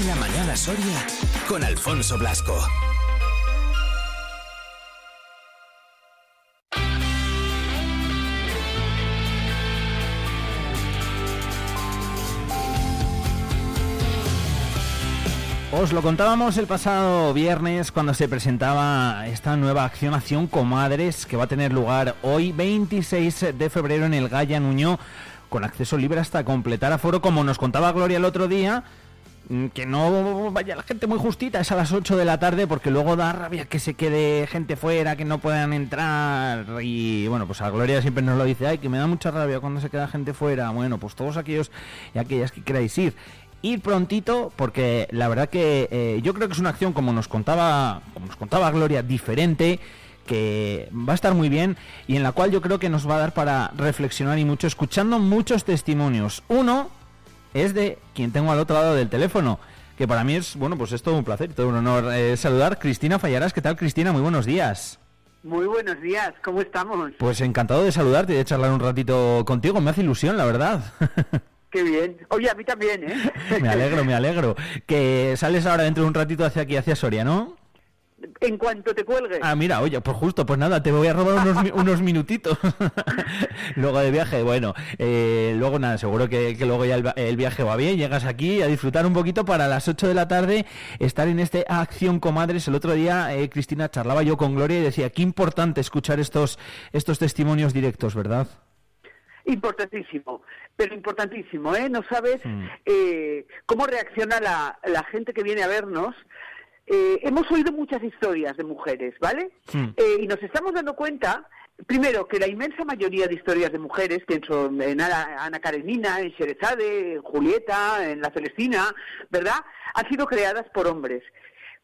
Vive la mañana Soria con Alfonso Blasco. Os lo contábamos el pasado viernes cuando se presentaba esta nueva acción Acción Comadres que va a tener lugar hoy 26 de febrero en el Gaya Nuño con acceso libre hasta completar aforo como nos contaba Gloria el otro día que no vaya la gente muy justita, es a las 8 de la tarde porque luego da rabia que se quede gente fuera, que no puedan entrar y bueno, pues a Gloria siempre nos lo dice, ay, que me da mucha rabia cuando se queda gente fuera, bueno, pues todos aquellos y aquellas que queráis ir. Ir prontito porque la verdad que eh, yo creo que es una acción como nos contaba como nos contaba Gloria diferente que va a estar muy bien y en la cual yo creo que nos va a dar para reflexionar y mucho escuchando muchos testimonios. Uno es de quien tengo al otro lado del teléfono que para mí es bueno pues es todo un placer todo un honor eh, saludar Cristina Fallarás qué tal Cristina muy buenos días muy buenos días, ¿cómo estamos? Pues encantado de saludarte y de charlar un ratito contigo, me hace ilusión, la verdad. Qué bien. Oye, a mí también, ¿eh? me alegro, me alegro. Que sales ahora dentro de un ratito hacia aquí, hacia Soria, ¿no? En cuanto te cuelgue. Ah, mira, oye, pues justo, pues nada, te voy a robar unos, unos minutitos. luego de viaje, bueno, eh, luego nada, seguro que, luego ya el, viaje va bien, llegas aquí a disfrutar un poquito para las 8 de la tarde estar en este Acción Comadres. El otro día, eh, Cristina, charlaba yo con Gloria y decía, qué importante escuchar estos, estos testimonios directos, ¿verdad? Importantísimo, pero importantísimo, ¿eh? No sabes mm. eh, cómo reacciona la, la, gente que viene a vernos. Eh, hemos oído muchas historias de mujeres, ¿vale? Mm. Eh, y nos estamos dando cuenta, primero, que la inmensa mayoría de historias de mujeres, pienso en Ana, Karenina, en Sherezade, en Julieta, en La Celestina, ¿verdad? Han sido creadas por hombres.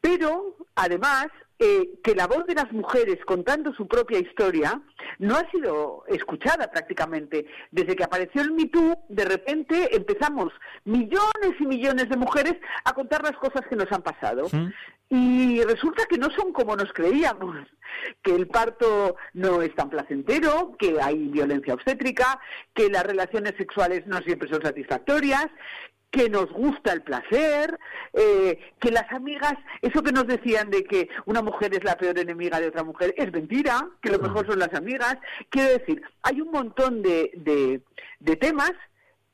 Pero, además, eh, que la voz de las mujeres contando su propia historia no ha sido escuchada prácticamente. Desde que apareció el Me de repente empezamos millones y millones de mujeres a contar las cosas que nos han pasado. Y resulta que no son como nos creíamos, que el parto no es tan placentero, que hay violencia obstétrica, que las relaciones sexuales no siempre son satisfactorias, que nos gusta el placer, eh, que las amigas, eso que nos decían de que una mujer es la peor enemiga de otra mujer, es mentira, que lo mejor son las amigas. Quiero decir, hay un montón de, de, de temas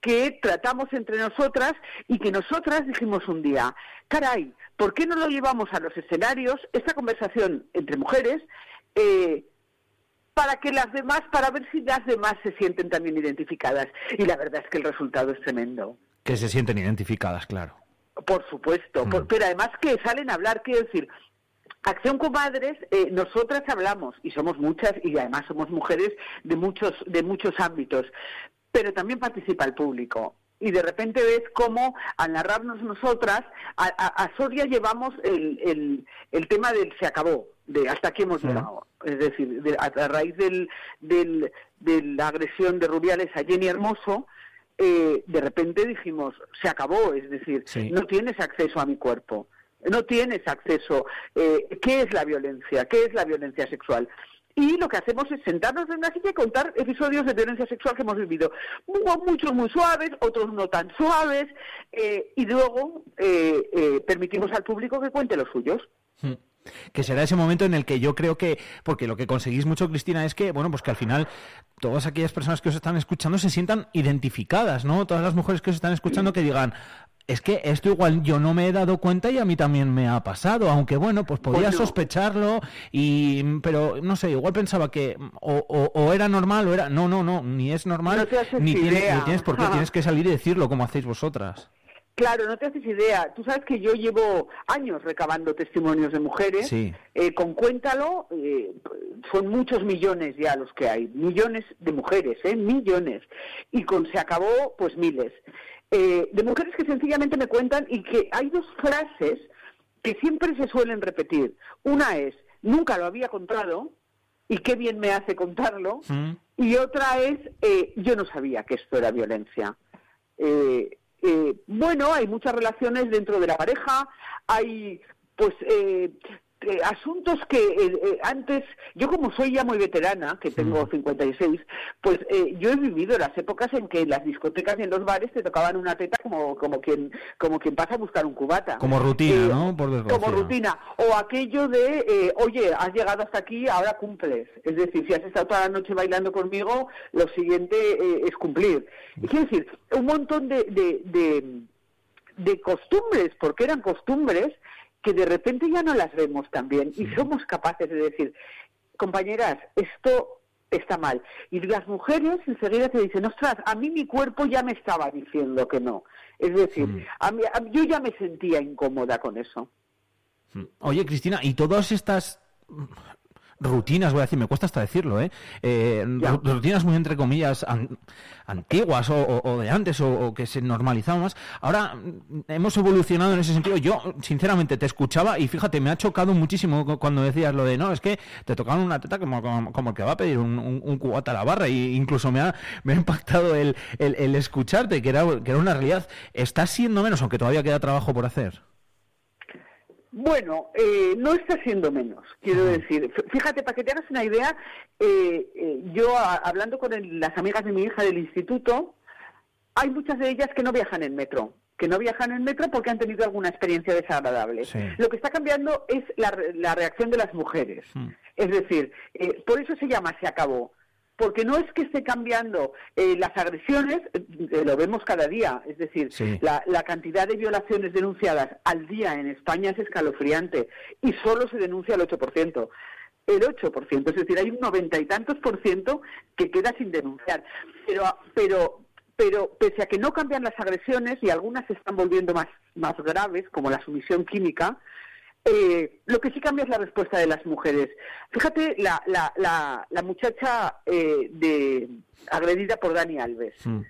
que tratamos entre nosotras y que nosotras dijimos un día, caray, ¿por qué no lo llevamos a los escenarios, esta conversación entre mujeres, eh, para que las demás, para ver si las demás se sienten también identificadas? Y la verdad es que el resultado es tremendo. Que se sienten identificadas, claro. Por supuesto, mm. pero además que salen a hablar, quiero decir, Acción Comadres, eh, nosotras hablamos y somos muchas y además somos mujeres de muchos de muchos ámbitos, pero también participa el público y de repente ves cómo al narrarnos nosotras a, Soria llevamos el, el, tema del se acabó, de hasta aquí hemos llegado, es decir, a, raíz del, del, de la agresión de Rubiales a Jenny Hermoso eh, de repente dijimos, se acabó, es decir, no tienes acceso a mi cuerpo, no tienes acceso. Eh, ¿Qué es la violencia? ¿Qué es la violencia sexual? Y lo que hacemos es sentarnos en una silla y contar episodios de violencia sexual que hemos vivido. Muchos muy suaves, otros no tan suaves, eh, y luego permitimos al público que cuente los suyos. Hmm que será ese momento en el que yo creo que, porque lo que conseguís mucho, Cristina, es que, bueno, pues que al final todas aquellas personas que os están escuchando se sientan identificadas, ¿no? Todas las mujeres que os están escuchando que digan, es que esto igual yo no me he dado cuenta y a mí también me ha pasado, aunque bueno, pues podía sospecharlo, y pero no sé, igual pensaba que o, era normal o era, no, no, no, ni es normal, ni, tienes, ni tienes por qué, tienes que salir y decirlo como hacéis vosotras. Claro, no te haces idea. Tú sabes que yo llevo años recabando testimonios de mujeres. Eh, con Cuéntalo, eh, son muchos millones ya los que hay. Millones de mujeres, ¿eh? Millones. Y con Se acabó, pues miles. Eh, de mujeres que sencillamente me cuentan y que hay dos frases que siempre se suelen repetir. Una es, nunca lo había contado y qué bien me hace contarlo. Mm. Y otra es, yo no sabía que esto era violencia. Eh, eh, bueno, hay muchas relaciones dentro de la pareja, hay pues eh, eh, asuntos que eh, eh, antes, yo como soy ya muy veterana, que tengo 56, pues yo he vivido las épocas en que en las discotecas y en los bares te tocaban una teta como, como, quien, como quien pasa a buscar un cubata. Como rutina, ¿no? Por como rutina. O aquello de, oye, has llegado hasta aquí, ahora cumples. Es decir, si has estado toda la noche bailando conmigo, lo siguiente es cumplir. Quiero decir, un montón de, de, de costumbres, porque eran costumbres que de repente ya no las vemos también y somos capaces de decir, compañeras, esto está mal. Y las mujeres enseguida te dicen, ostras, a mí mi cuerpo ya me estaba diciendo que no. Es decir, a mí, yo ya me sentía incómoda con eso. Oye, Cristina, ¿y todas estas rutinas, voy a decir, me cuesta hasta decirlo, ¿eh? eh rutinas muy entre comillas antiguas o, de antes o, que se normalizaban más. Ahora mm, hemos evolucionado en ese sentido. Yo, sinceramente, te escuchaba y fíjate, me ha chocado muchísimo cuando decías lo de, no, es que te tocaban una teta como, como, el que va a pedir un, un, cubata a la barra y incluso me ha, me ha impactado el, el, escucharte, que era, que era una realidad. Está siendo menos, aunque todavía queda trabajo por hacer. Bueno, eh, no está siendo menos, quiero decir. Fíjate, para que te hagas una idea, eh, eh, yo hablando con las amigas de mi hija del instituto, hay muchas de ellas que no viajan en metro, que no viajan en metro porque han tenido alguna experiencia desagradable. Lo que está cambiando es la, reacción de las mujeres. Hmm. Es decir, por eso se llama Se acabó porque no es que esté cambiando eh, las agresiones, eh, lo vemos cada día, es decir, la, cantidad de violaciones denunciadas al día en España es escalofriante y solo se denuncia el 8%. El 8%, es decir, hay un noventa y tantos por ciento que queda sin denunciar. Pero, pero, pero pese a que no cambian las agresiones y algunas se están volviendo más, más graves, como la sumisión química, eh, lo que sí cambia es la respuesta de las mujeres. Fíjate, la, la, la, muchacha eh, de, agredida por Dani Alves. Mm.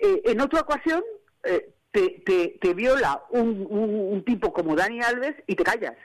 Eh, en otra ocasión te, te, te, viola un, un, tipo como Dani Alves y te callas.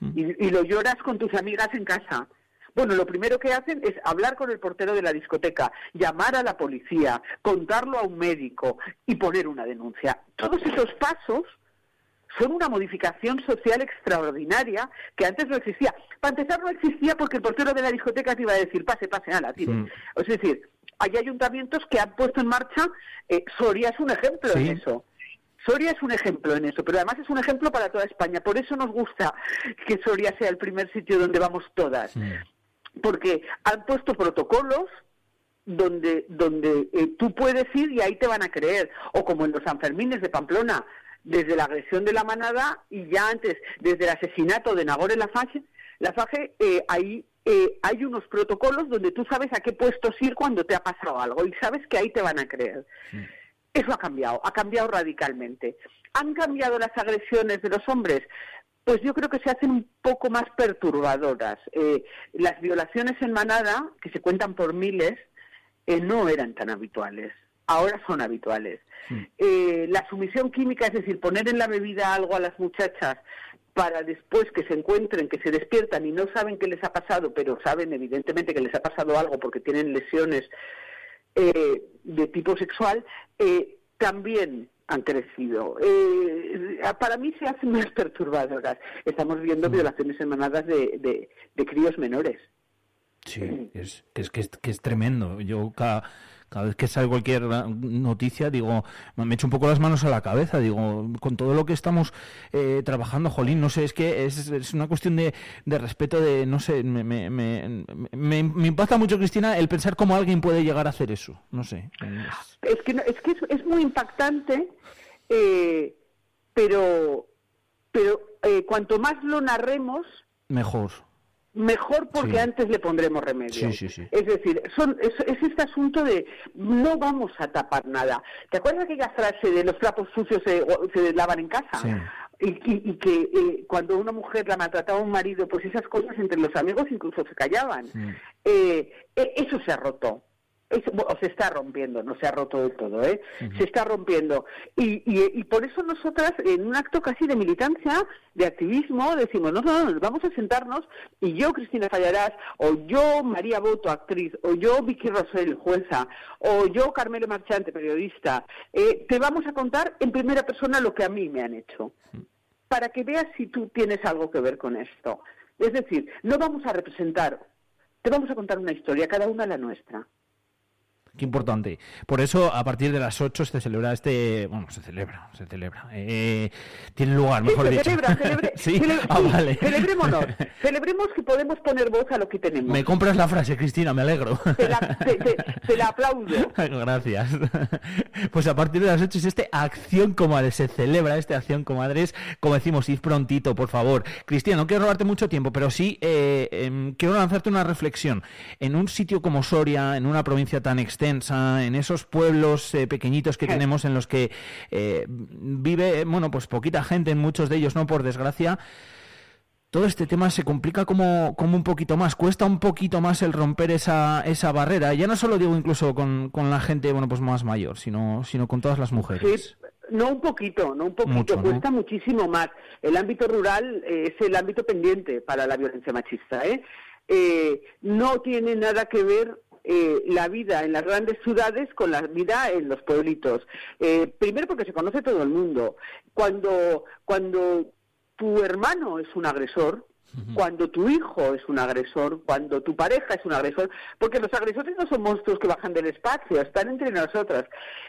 Mm. Y, y lo lloras con tus amigas en casa. Bueno, lo primero que hacen es hablar con el portero de la discoteca, llamar a la policía, contarlo a un médico y poner una denuncia. Todos esos pasos son una modificación social extraordinaria que antes no existía. Para empezar, no existía porque el portero de la discoteca te iba a decir, pase, pase, ala, tire. Mm. Es decir, hay ayuntamientos que han puesto en marcha, eh, Soria es un ejemplo en eso. Soria es un ejemplo en eso, pero además es un ejemplo para toda España. Por eso nos gusta que Soria sea el primer sitio donde vamos todas. Porque han puesto protocolos donde, donde eh, tú puedes ir y ahí te van a creer. O como en los Sanfermines de Pamplona, desde la agresión de la manada y ya antes, desde el asesinato de Nagore Lafaje, Lafaje eh, ahí eh, hay unos protocolos donde tú sabes a qué puestos ir cuando te ha pasado algo y sabes que ahí te van a creer. Eso ha cambiado, ha cambiado radicalmente. ¿Han cambiado las agresiones de los hombres? Pues yo creo que se hacen un poco más perturbadoras. Eh, las violaciones en manada, que se cuentan por miles, eh, no eran tan habituales ahora son habituales. Eh, la sumisión química, es decir, poner en la bebida algo a las muchachas para después que se encuentren, que se despiertan y no saben qué les ha pasado, pero saben evidentemente que les ha pasado algo porque tienen lesiones eh, de tipo sexual, eh, también han crecido. para mí se hacen más perturbadoras. Estamos viendo mm. violaciones emanadas de, de, críos menores. Sí, es, es, que es, que es tremendo. Yo cada cada vez que sale cualquier noticia, digo, me echo un poco las manos a la cabeza, digo, con todo lo que estamos eh, trabajando, Jolín, no sé, es que es, una cuestión de, respeto, de, no sé, me, me, me, impacta mucho, Cristina, el pensar cómo alguien puede llegar a hacer eso, no sé. Es, que, es, que es, muy impactante, eh, pero, pero eh, cuanto más lo narremos... Mejor mejor porque antes le pondremos remedio. es decir, son, es, este asunto de no vamos a tapar nada. ¿Te acuerdas aquella frase de los trapos sucios se, se lavan en casa? Y, y, que eh, cuando una mujer la maltrataba a un marido, pues esas cosas entre los amigos incluso se callaban. Eh, e, eso se ha roto o se está rompiendo, no se ha roto del todo, ¿eh? Se está rompiendo. Y, y, por eso nosotras, en un acto casi de militancia, de activismo, decimos, no, no, no, vamos a sentarnos y yo, Cristina Fallarás, o yo, María Boto, actriz, o yo, Vicky Rosell, jueza, o yo, Carmelo Marchante, periodista, eh, te vamos a contar en primera persona lo que a mí me han hecho para que veas si tú tienes algo que ver con esto. Es decir, no vamos a representar, te vamos a contar una historia, cada una la nuestra. Qué importante. Por eso, a partir de las 8 se celebra este. Bueno, se celebra, se celebra. Eh, tiene lugar, mejor sí, se Celebra, celebre, ¿Sí? ah, vale. Celebrémonos. Celebremos que podemos poner voz a lo que tenemos. Me compras la frase, Cristina, me alegro. Te la, te, te, te la aplaudo. Gracias. Pues a partir de las 8 es este Acción Comadres. Se celebra este Acción Comadres. Como decimos, id prontito, por favor. Cristina, no quiero robarte mucho tiempo, pero sí eh, eh, quiero lanzarte una reflexión. En un sitio como Soria, en una provincia tan extensa, en esos pueblos eh, pequeñitos que tenemos en los que eh, vive, bueno, pues poquita gente, en muchos de ellos, ¿no? Por desgracia. Todo este tema se complica como, como un poquito más, cuesta un poquito más el romper esa, esa barrera. Ya no solo digo incluso con, con la gente, bueno, pues más mayor, sino, sino con todas las mujeres. Sí. No un poquito, no un poquito, Mucho, ¿no? cuesta muchísimo más. El ámbito rural eh, es el ámbito pendiente para la violencia machista. ¿eh? Eh, no tiene nada que ver eh, la vida en las grandes ciudades con la vida en los pueblitos. Eh, primero porque se conoce todo el mundo. Cuando, cuando tu hermano es un agresor, cuando tu hijo es un agresor, cuando tu pareja es un agresor, porque los agresores no son monstruos que bajan del espacio, están entre nosotras.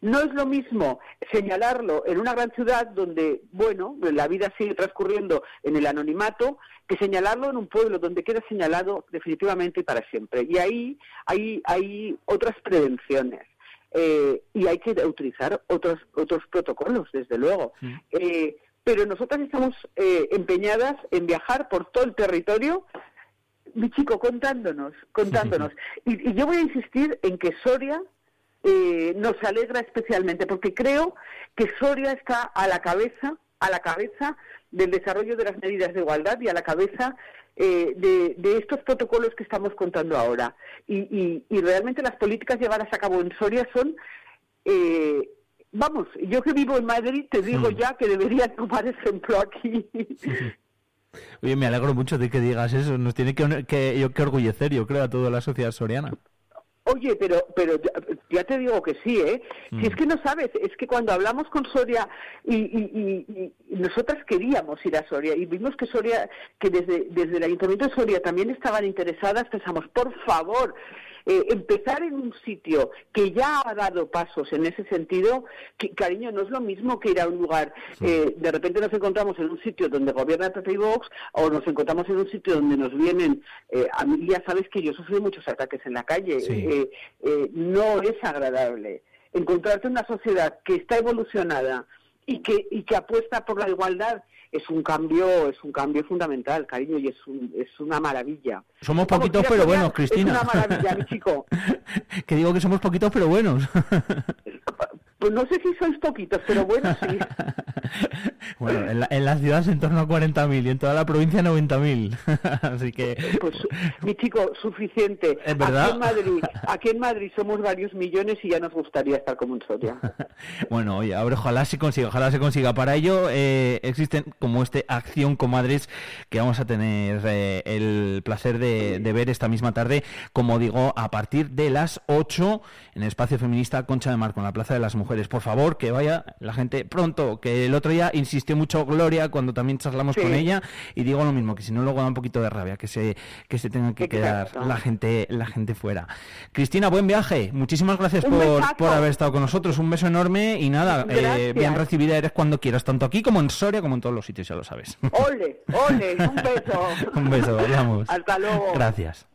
No es lo mismo señalarlo en una gran ciudad donde, bueno, la vida sigue transcurriendo en el anonimato, que señalarlo en un pueblo donde queda señalado definitivamente para siempre. Y ahí hay, hay otras prevenciones. Eh, y hay que utilizar otros otros protocolos, desde luego. Sí. Eh, pero nosotras estamos eh, empeñadas en viajar por todo el territorio, mi chico, contándonos, contándonos. Y, y yo voy a insistir en que Soria eh, nos alegra especialmente, porque creo que Soria está a la cabeza, a la cabeza del desarrollo de las medidas de igualdad y a la cabeza eh, de, de, estos protocolos que estamos contando ahora. Y, y, y, realmente las políticas llevadas a cabo en Soria son eh, vamos, yo que vivo en Madrid te digo Mm. ya que debería tomar ejemplo aquí. Oye, me alegro mucho de que digas eso. Nos tiene que, que, yo, que orgullecer, yo creo, a toda la sociedad soriana. Oye, pero, pero ya, ya, te digo que sí, ¿eh? Mm. Si es que no sabes, es que cuando hablamos con Soria y, y, y, y, nosotras queríamos ir a Soria y vimos que Soria, que desde, desde el Ayuntamiento de Soria también estaban interesadas, pensamos, por favor, eh, empezar en un sitio que ya ha dado pasos en ese sentido, que, cariño, no es lo mismo que ir a un lugar, sí. eh, de repente nos encontramos en un sitio donde gobierna PP y Vox, o nos encontramos en un sitio donde nos vienen, eh, a mí ya sabes que yo sufrí muchos ataques en la calle, sí. Eh, no es agradable. Encontrarte una sociedad que está evolucionada y que, y que apuesta por la igualdad es un cambio es un cambio fundamental, cariño, y es, un, es una maravilla. Somos poquitos pero buenos, Cristina. Es una maravilla, mi chico. que digo que somos poquitos pero buenos. Pues no sé si sois poquitos, pero bueno, sí. bueno, en la, en la ciudad es en torno a 40.000 y en toda la provincia 90.000. Así que... Pues, mi chico, suficiente. ¿Es verdad? Aquí en, Madrid, aquí en Madrid somos varios millones y ya nos gustaría estar como en Soria. bueno, oye, a ver, ojalá se consiga, ojalá se consiga. Para ello eh, existen como este Acción Comadres que vamos a tener eh, el placer de, de, ver esta misma tarde, como digo, a partir de las 8 en el Espacio Feminista Concha de Marco, en la Plaza de las Mujeres. Por favor, que vaya la gente pronto, que el otro día insistió mucho Gloria cuando también charlamos sí. con ella y digo lo mismo, que si no luego da un poquito de rabia, que se, que se tenga que Exacto. quedar la gente, la gente fuera. Cristina, buen viaje. Muchísimas gracias por, por, haber estado con nosotros. Un beso enorme y nada, eh, bien recibida eres cuando quieras, tanto aquí como en Soria, como en todos los sitios, ya lo sabes. Ole, ole, un beso. un beso, hablamos. Hasta luego. Gracias.